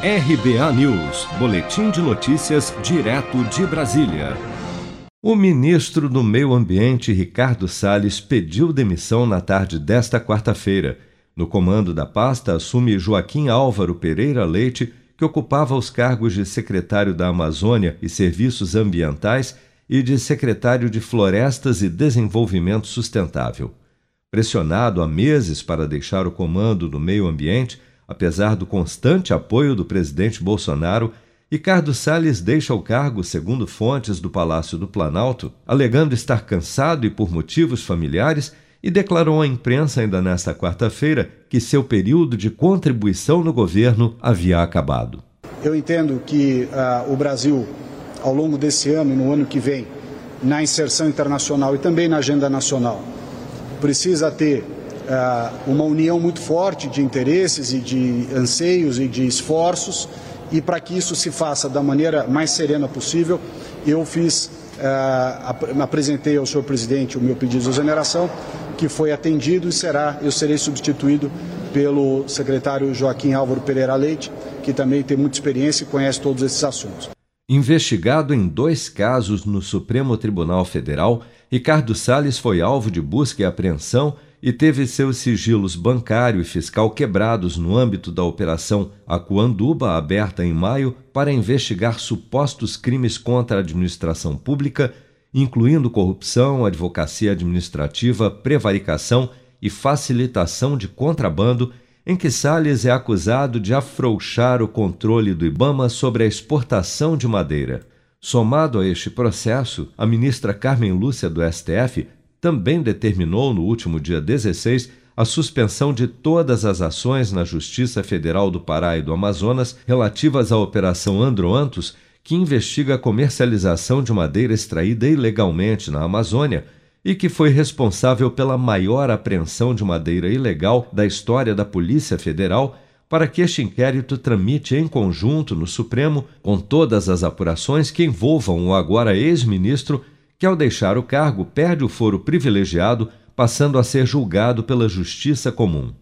RBA News, Boletim de Notícias, direto de Brasília. O ministro do Meio Ambiente, Ricardo Salles, pediu demissão na tarde desta quarta-feira. No comando da pasta assume Joaquim Álvaro Pereira Leite, que ocupava os cargos de secretário da Amazônia e Serviços Ambientais e de secretário de Florestas e Desenvolvimento Sustentável. Pressionado há meses para deixar o comando do meio ambiente, Apesar do constante apoio do presidente Bolsonaro, Ricardo Salles deixa o cargo, segundo fontes do Palácio do Planalto, alegando estar cansado e por motivos familiares, e declarou à imprensa ainda nesta quarta-feira que seu período de contribuição no governo havia acabado. Eu entendo que uh, o Brasil, ao longo desse ano e no ano que vem, na inserção internacional e também na agenda nacional, precisa ter uma união muito forte de interesses e de anseios e de esforços, e para que isso se faça da maneira mais serena possível, eu fiz, uh, apresentei ao senhor presidente o meu pedido de exoneração, que foi atendido e será, eu serei substituído pelo secretário Joaquim Álvaro Pereira Leite, que também tem muita experiência e conhece todos esses assuntos. Investigado em dois casos no Supremo Tribunal Federal, Ricardo Salles foi alvo de busca e apreensão e teve seus sigilos bancário e fiscal quebrados no âmbito da Operação Acuanduba, aberta em maio para investigar supostos crimes contra a administração pública, incluindo corrupção, advocacia administrativa, prevaricação e facilitação de contrabando, em que Salles é acusado de afrouxar o controle do Ibama sobre a exportação de madeira. Somado a este processo, a ministra Carmen Lúcia do STF também determinou no último dia 16 a suspensão de todas as ações na Justiça Federal do Pará e do Amazonas relativas à Operação Androantos, que investiga a comercialização de madeira extraída ilegalmente na Amazônia e que foi responsável pela maior apreensão de madeira ilegal da história da Polícia Federal, para que este inquérito tramite em conjunto no Supremo com todas as apurações que envolvam o agora ex-ministro que, ao deixar o cargo, perde o foro privilegiado, passando a ser julgado pela justiça comum.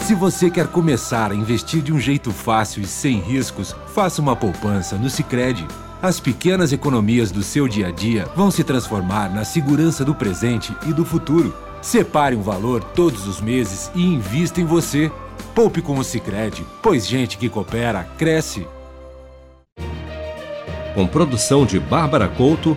Se você quer começar a investir de um jeito fácil e sem riscos, faça uma poupança no Sicredi. As pequenas economias do seu dia a dia vão se transformar na segurança do presente e do futuro. Separe um valor todos os meses e invista em você. Poupe com o Sicredi, pois gente que coopera cresce. Com produção de Bárbara Couto